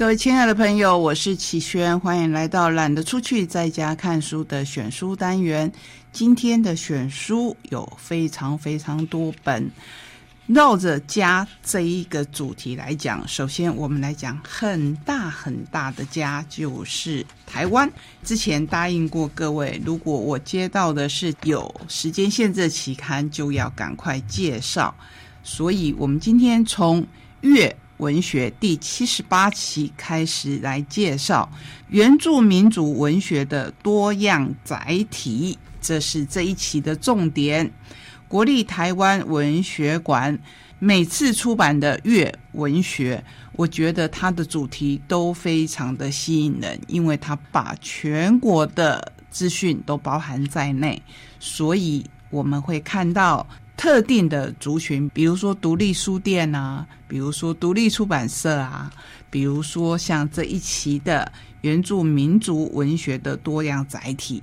各位亲爱的朋友，我是启轩，欢迎来到懒得出去在家看书的选书单元。今天的选书有非常非常多本，绕着家这一个主题来讲。首先，我们来讲很大很大的家，就是台湾。之前答应过各位，如果我接到的是有时间限制的期刊，就要赶快介绍。所以，我们今天从月。文学第七十八期开始来介绍原住民族文学的多样载体，这是这一期的重点。国立台湾文学馆每次出版的月文学，我觉得它的主题都非常的吸引人，因为它把全国的资讯都包含在内，所以我们会看到。特定的族群，比如说独立书店啊，比如说独立出版社啊，比如说像这一期的原住民族文学的多样载体。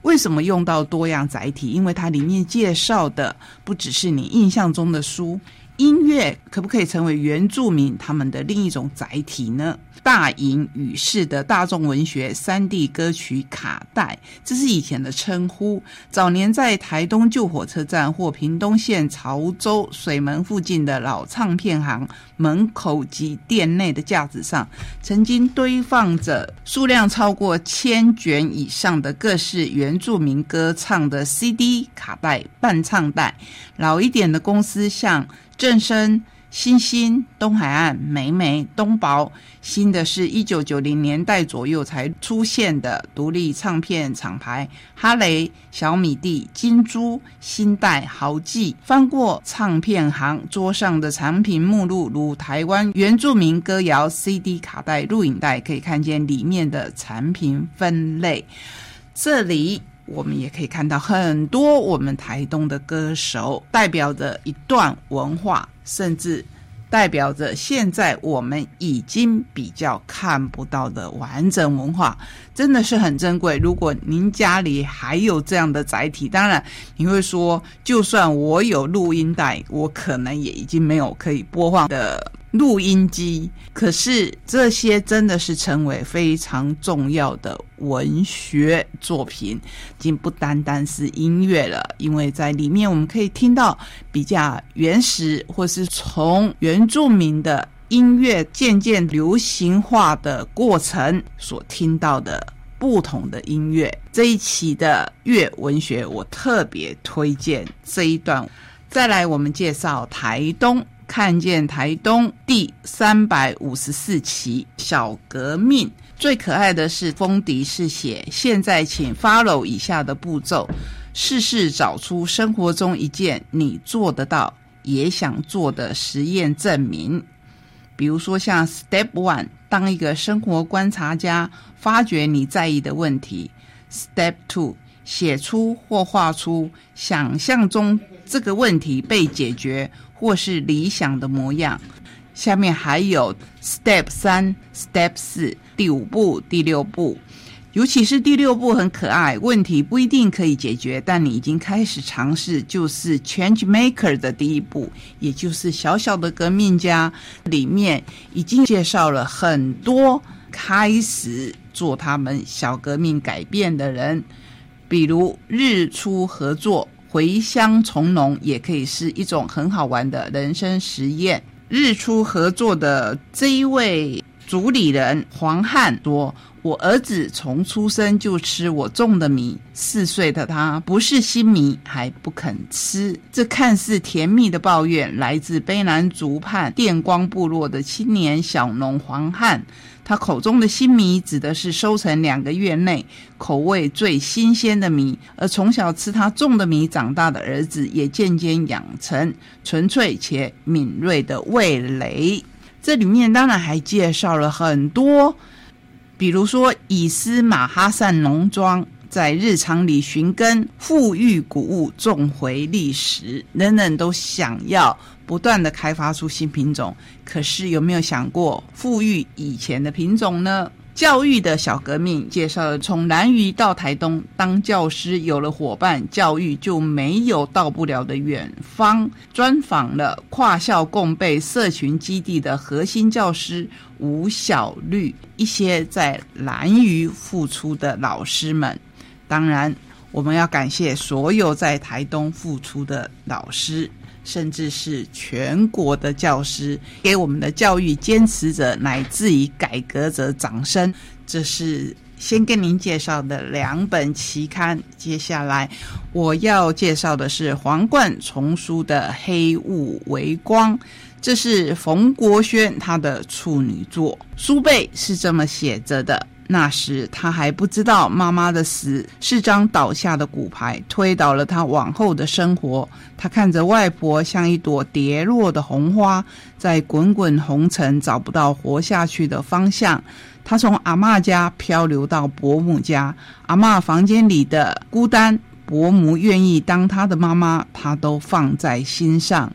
为什么用到多样载体？因为它里面介绍的不只是你印象中的书。音乐可不可以成为原住民他们的另一种载体呢？大隐语式的大众文学三 D 歌曲卡带，这是以前的称呼。早年在台东旧火车站或屏东县潮州水门附近的老唱片行门口及店内的架子上，曾经堆放着数量超过千卷以上的各式原住民歌唱的 CD 卡带、伴唱带。老一点的公司像。正生、新兴、东海岸、美美、东宝，新的是一九九零年代左右才出现的独立唱片厂牌，哈雷、小米蒂、金珠、新代、豪记。翻过唱片行桌上的产品目录，如台湾原住民歌谣 CD 卡带、录影带，可以看见里面的产品分类。这里。我们也可以看到很多我们台东的歌手，代表着一段文化，甚至代表着现在我们已经比较看不到的完整文化，真的是很珍贵。如果您家里还有这样的载体，当然你会说，就算我有录音带，我可能也已经没有可以播放的。录音机，可是这些真的是成为非常重要的文学作品，已经不单单是音乐了。因为在里面我们可以听到比较原始，或是从原住民的音乐渐渐流行化的过程所听到的不同的音乐。这一期的乐文学，我特别推荐这一段。再来，我们介绍台东。看见台东第三百五十四期小革命，最可爱的是封迪是写。现在请 follow 以下的步骤，试试找出生活中一件你做得到也想做的实验证明。比如说像 Step One，当一个生活观察家，发掘你在意的问题。Step Two，写出或画出想象中这个问题被解决。或是理想的模样。下面还有 Step 三、Step 四、第五步、第六步，尤其是第六步很可爱。问题不一定可以解决，但你已经开始尝试，就是 Change Maker 的第一步，也就是小小的革命家。里面已经介绍了很多开始做他们小革命改变的人，比如日出合作。回乡从农也可以是一种很好玩的人生实验。日出合作的这一位主理人黄汉多：“我儿子从出生就吃我种的米，四岁的他不是新米还不肯吃。”这看似甜蜜的抱怨来自卑南族畔电光部落的青年小农黄汉。他口中的新米指的是收成两个月内口味最新鲜的米，而从小吃他种的米长大的儿子也渐渐养成纯粹且敏锐的味蕾。这里面当然还介绍了很多，比如说以斯马哈善农庄在日常里寻根、富裕谷物、种回历史，人人都想要。不断的开发出新品种，可是有没有想过富裕以前的品种呢？教育的小革命介绍了从南屿到台东当教师，有了伙伴，教育就没有到不了的远方。专访了跨校共备社群基地的核心教师吴小绿，一些在南屿付出的老师们。当然，我们要感谢所有在台东付出的老师。甚至是全国的教师，给我们的教育坚持者乃至于改革者掌声。这是先跟您介绍的两本期刊。接下来我要介绍的是皇冠丛书的《黑雾为光》，这是冯国轩他的处女作。书背是这么写着的。那时他还不知道，妈妈的死是张倒下的骨牌，推倒了他往后的生活。他看着外婆像一朵跌落的红花，在滚滚红尘找不到活下去的方向。他从阿妈家漂流到伯母家，阿妈房间里的孤单，伯母愿意当他的妈妈，他都放在心上。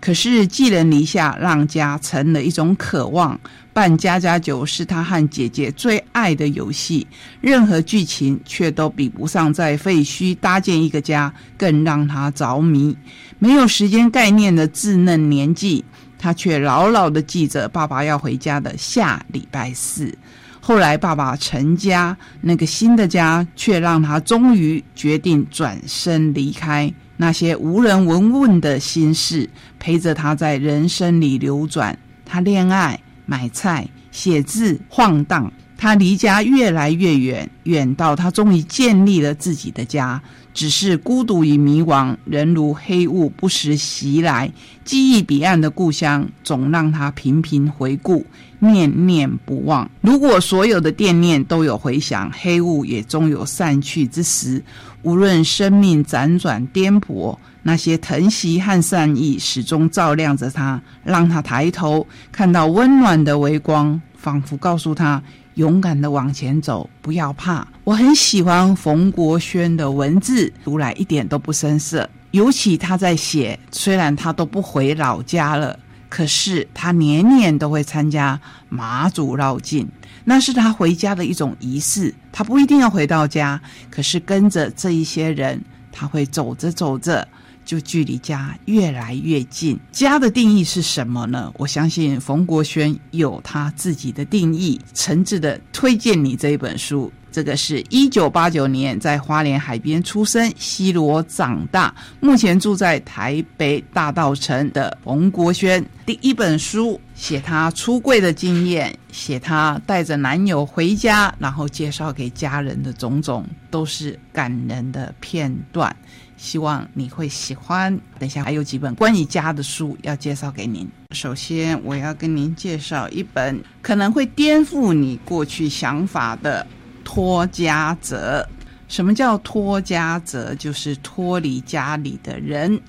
可是寄人篱下，让家成了一种渴望。办家家酒是他和姐姐最爱的游戏，任何剧情却都比不上在废墟搭建一个家更让他着迷。没有时间概念的稚嫩年纪，他却牢牢的记着爸爸要回家的下礼拜四。后来爸爸成家，那个新的家却让他终于决定转身离开。那些无人闻问的心事，陪着他在人生里流转。他恋爱。买菜、写字、晃荡，他离家越来越远，远到他终于建立了自己的家。只是孤独与迷惘，人如黑雾不时袭来。记忆彼岸的故乡，总让他频频回顾，念念不忘。如果所有的惦念都有回响，黑雾也终有散去之时。无论生命辗转颠簸。那些疼惜和善意始终照亮着他，让他抬头看到温暖的微光，仿佛告诉他：勇敢的往前走，不要怕。我很喜欢冯国轩的文字，读来一点都不生涩。尤其他在写，虽然他都不回老家了，可是他年年都会参加马祖绕境，那是他回家的一种仪式。他不一定要回到家，可是跟着这一些人，他会走着走着。就距离家越来越近。家的定义是什么呢？我相信冯国轩有他自己的定义。诚挚的推荐你这一本书。这个是一九八九年在花莲海边出生、西罗长大，目前住在台北大道城的冯国轩。第一本书写他出柜的经验，写他带着男友回家，然后介绍给家人的种种，都是感人的片段。希望你会喜欢。等一下还有几本关于家的书要介绍给您。首先，我要跟您介绍一本可能会颠覆你过去想法的《脱家者》。什么叫脱家者？就是脱离家里的人，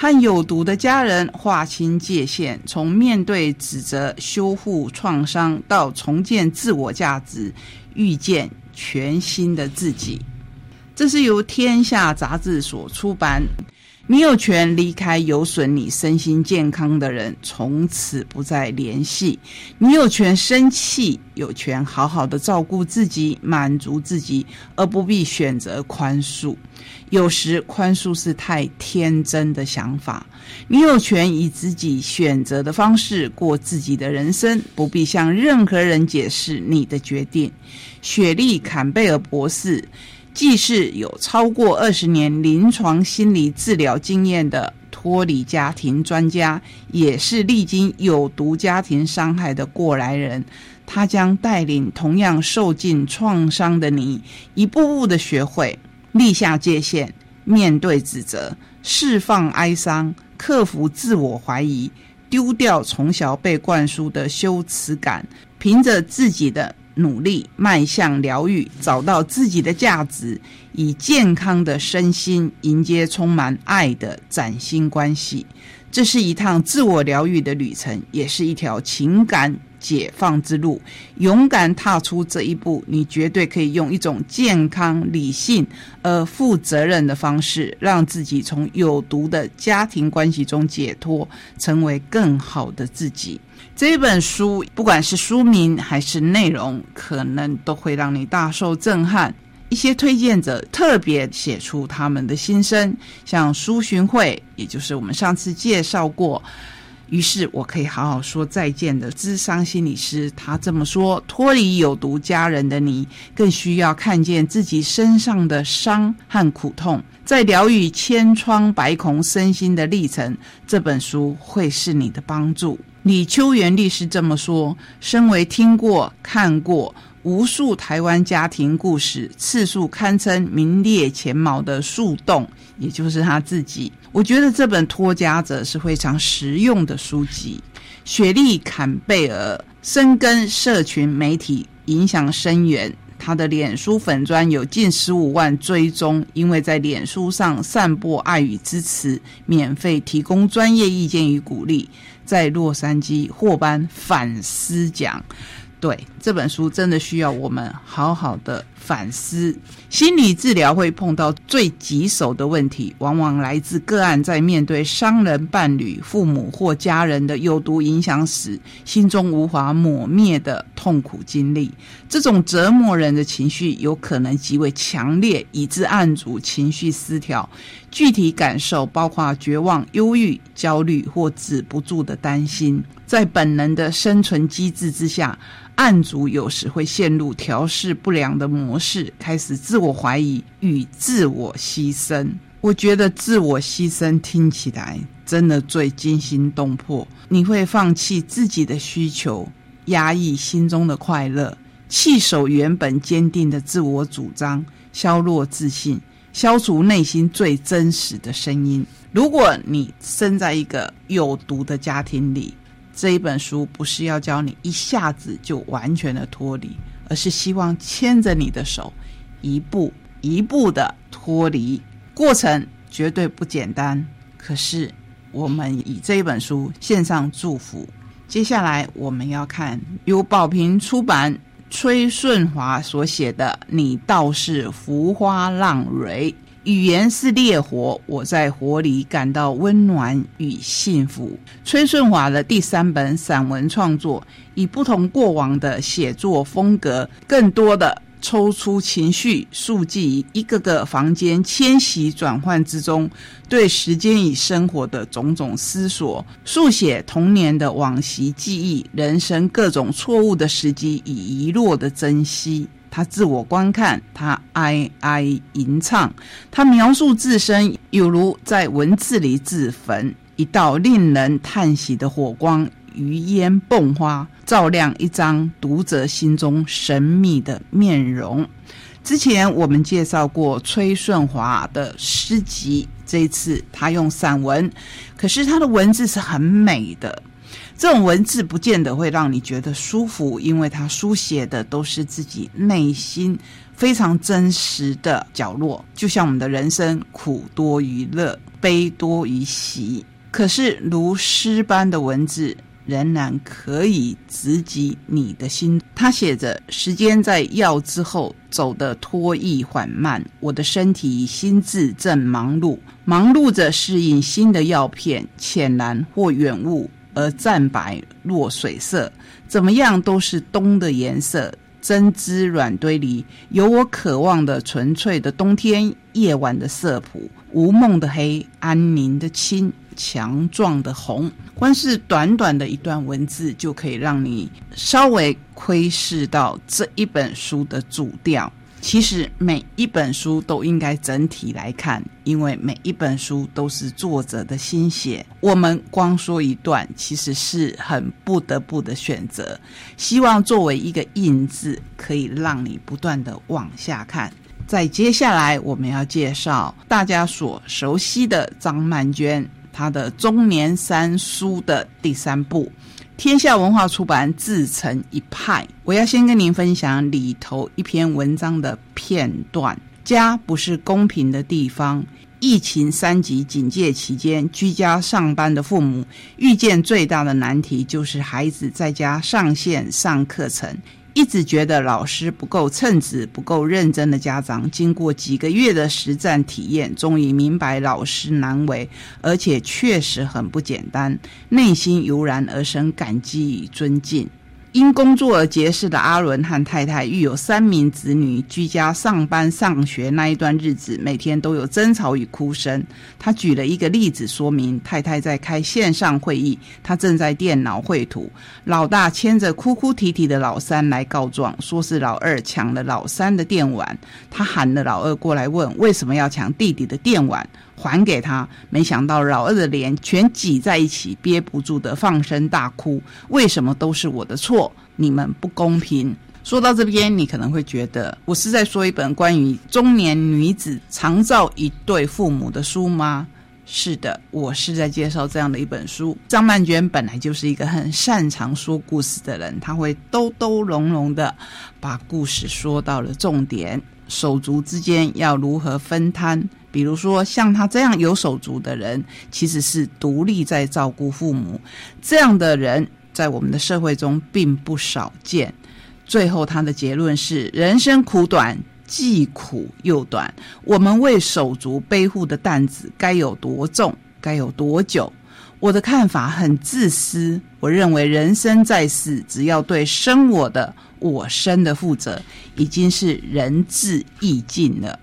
和有毒的家人划清界限，从面对指责、修复创伤，到重建自我价值，遇见全新的自己。这是由天下杂志所出版。你有权离开有损你身心健康的人，从此不再联系。你有权生气，有权好好的照顾自己，满足自己，而不必选择宽恕。有时宽恕是太天真的想法。你有权以自己选择的方式过自己的人生，不必向任何人解释你的决定。雪莉·坎贝尔博士。既是有超过二十年临床心理治疗经验的脱离家庭专家，也是历经有毒家庭伤害的过来人。他将带领同样受尽创伤的你，一步步的学会立下界限，面对指责，释放哀伤，克服自我怀疑，丢掉从小被灌输的羞耻感，凭着自己的。努力迈向疗愈，找到自己的价值，以健康的身心迎接充满爱的崭新关系。这是一趟自我疗愈的旅程，也是一条情感解放之路。勇敢踏出这一步，你绝对可以用一种健康、理性而负责任的方式，让自己从有毒的家庭关系中解脱，成为更好的自己。这本书不管是书名还是内容，可能都会让你大受震撼。一些推荐者特别写出他们的心声，像苏寻慧，也就是我们上次介绍过。于是我可以好好说再见的智商心理师，他这么说：脱离有毒家人的你，更需要看见自己身上的伤和苦痛，在疗愈千疮百孔身心的历程，这本书会是你的帮助。李秋元律师这么说：身为听过、看过。无数台湾家庭故事次数堪称名列前茅的树洞，也就是他自己。我觉得这本《脱家者》是非常实用的书籍。雪莉·坎贝尔深耕社群媒体，影响深远。他的脸书粉砖有近十五万追踪，因为在脸书上散播爱与支持，免费提供专业意见与鼓励，在洛杉矶获颁反思奖。对这本书真的需要我们好好的反思。心理治疗会碰到最棘手的问题，往往来自个案在面对伤人伴侣、父母或家人的有毒影响时，心中无法抹灭的痛苦经历。这种折磨人的情绪有可能极为强烈，以致案主情绪失调。具体感受包括绝望、忧郁、焦虑或止不住的担心。在本能的生存机制之下。案主有时会陷入调试不良的模式，开始自我怀疑与自我牺牲。我觉得自我牺牲听起来真的最惊心动魄。你会放弃自己的需求，压抑心中的快乐，弃守原本坚定的自我主张，消弱自信，消除内心最真实的声音。如果你生在一个有毒的家庭里，这一本书不是要教你一下子就完全的脱离，而是希望牵着你的手，一步一步的脱离。过程绝对不简单，可是我们以这一本书献上祝福。接下来我们要看由宝平出版崔顺华所写的《你倒是浮花浪蕊》。语言是烈火，我在火里感到温暖与幸福。崔顺华的第三本散文创作，以不同过往的写作风格，更多的抽出情绪，速记一个个房间迁徙转换之中，对时间与生活的种种思索，速写童年的往昔记忆，人生各种错误的时机与遗落的珍惜。他自我观看，他哀哀吟唱，他描述自身，有如在文字里自焚。一道令人叹息的火光，余烟迸发，照亮一张读者心中神秘的面容。之前我们介绍过崔顺华的诗集，这一次他用散文，可是他的文字是很美的。这种文字不见得会让你觉得舒服，因为他书写的都是自己内心非常真实的角落，就像我们的人生苦多于乐，悲多于喜。可是如诗般的文字仍然可以直击你的心。他写着：“时间在药之后走得脱意缓慢，我的身体心智正忙碌，忙碌着适应新的药片，浅蓝或远雾。”而湛白若水色，怎么样都是冬的颜色。针织软堆里有我渴望的纯粹的冬天夜晚的色谱，无梦的黑，安宁的青，强壮的红。光是短短的一段文字，就可以让你稍微窥视到这一本书的主调。其实每一本书都应该整体来看，因为每一本书都是作者的心血。我们光说一段，其实是很不得不的选择。希望作为一个印字，可以让你不断的往下看。在接下来，我们要介绍大家所熟悉的张曼娟，他的中年三书的第三部。天下文化出版自成一派。我要先跟您分享里头一篇文章的片段。家不是公平的地方。疫情三级警戒期间，居家上班的父母遇见最大的难题就是孩子在家上线上课程。一直觉得老师不够称职、不够认真的家长，经过几个月的实战体验，终于明白老师难为，而且确实很不简单，内心油然而生感激与尊敬。因工作而结识的阿伦和太太育有三名子女，居家上班上学那一段日子，每天都有争吵与哭声。他举了一个例子说明：太太在开线上会议，他正在电脑绘图。老大牵着哭哭啼啼的老三来告状，说是老二抢了老三的电碗。他喊了老二过来问，为什么要抢弟弟的电碗？还给他，没想到老二的脸全挤在一起，憋不住的放声大哭。为什么都是我的错？你们不公平。说到这边，你可能会觉得我是在说一本关于中年女子常照一对父母的书吗？是的，我是在介绍这样的一本书。张曼娟本来就是一个很擅长说故事的人，她会兜兜隆隆的把故事说到了重点。手足之间要如何分摊？比如说，像他这样有手足的人，其实是独立在照顾父母。这样的人在我们的社会中并不少见。最后，他的结论是：人生苦短，既苦又短。我们为手足背负的担子该有多重，该有多久？我的看法很自私。我认为，人生在世，只要对生我的我生的负责，已经是仁至义尽了。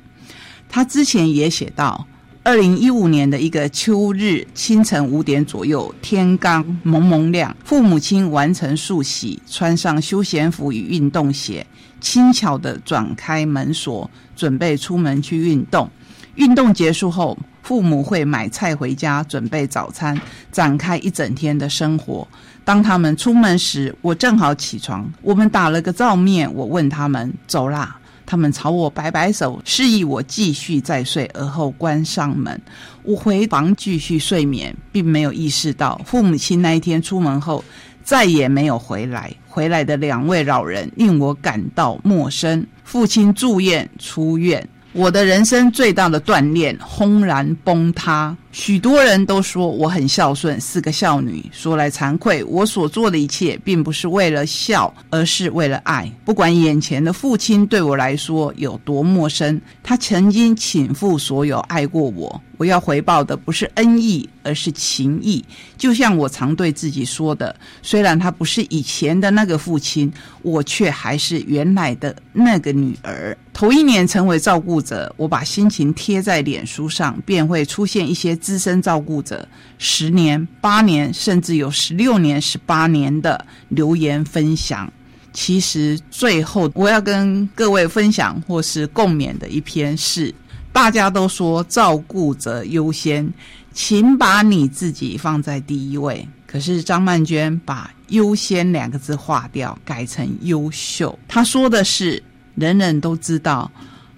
他之前也写到，二零一五年的一个秋日清晨五点左右，天刚蒙蒙亮，父母亲完成漱洗，穿上休闲服与运动鞋，轻巧的转开门锁，准备出门去运动。运动结束后，父母会买菜回家，准备早餐，展开一整天的生活。当他们出门时，我正好起床，我们打了个照面。我问他们走啦。他们朝我摆摆手，示意我继续再睡，而后关上门。我回房继续睡眠，并没有意识到父母亲那一天出门后再也没有回来。回来的两位老人令我感到陌生。父亲住院出院。我的人生最大的锻炼轰然崩塌。许多人都说我很孝顺，是个孝女。说来惭愧，我所做的一切并不是为了孝，而是为了爱。不管眼前的父亲对我来说有多陌生，他曾经倾覆所有爱过我。我要回报的不是恩义，而是情义。就像我常对自己说的：虽然他不是以前的那个父亲，我却还是原来的那个女儿。头一年成为照顾者，我把心情贴在脸书上，便会出现一些资深照顾者十年、八年，甚至有十六年、十八年的留言分享。其实最后我要跟各位分享或是共勉的一篇是：大家都说照顾者优先，请把你自己放在第一位。可是张曼娟把“优先”两个字划掉，改成“优秀”。她说的是。人人都知道，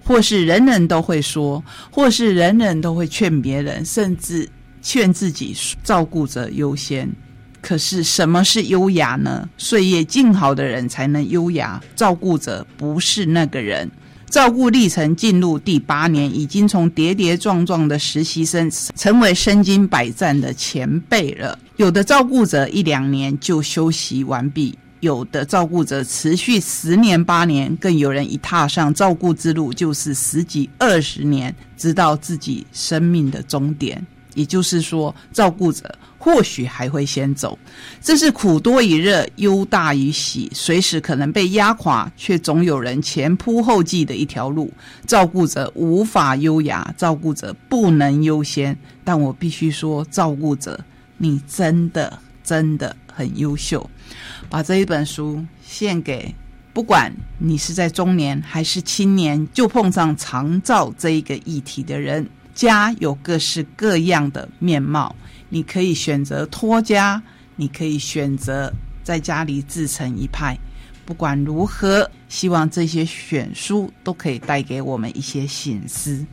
或是人人都会说，或是人人都会劝别人，甚至劝自己照顾者优先。可是什么是优雅呢？岁月静好的人才能优雅，照顾者不是那个人。照顾历程进入第八年，已经从跌跌撞撞的实习生，成为身经百战的前辈了。有的照顾者一两年就休息完毕。有的照顾者持续十年八年，更有人一踏上照顾之路就是十几二十年，直到自己生命的终点。也就是说，照顾者或许还会先走。这是苦多于乐，忧大于喜，随时可能被压垮，却总有人前仆后继的一条路。照顾者无法优雅，照顾者不能优先。但我必须说，照顾者，你真的真的很优秀。把这一本书献给不管你是在中年还是青年，就碰上长照这一个议题的人。家有各式各样的面貌，你可以选择托家，你可以选择在家里自成一派。不管如何，希望这些选书都可以带给我们一些醒思。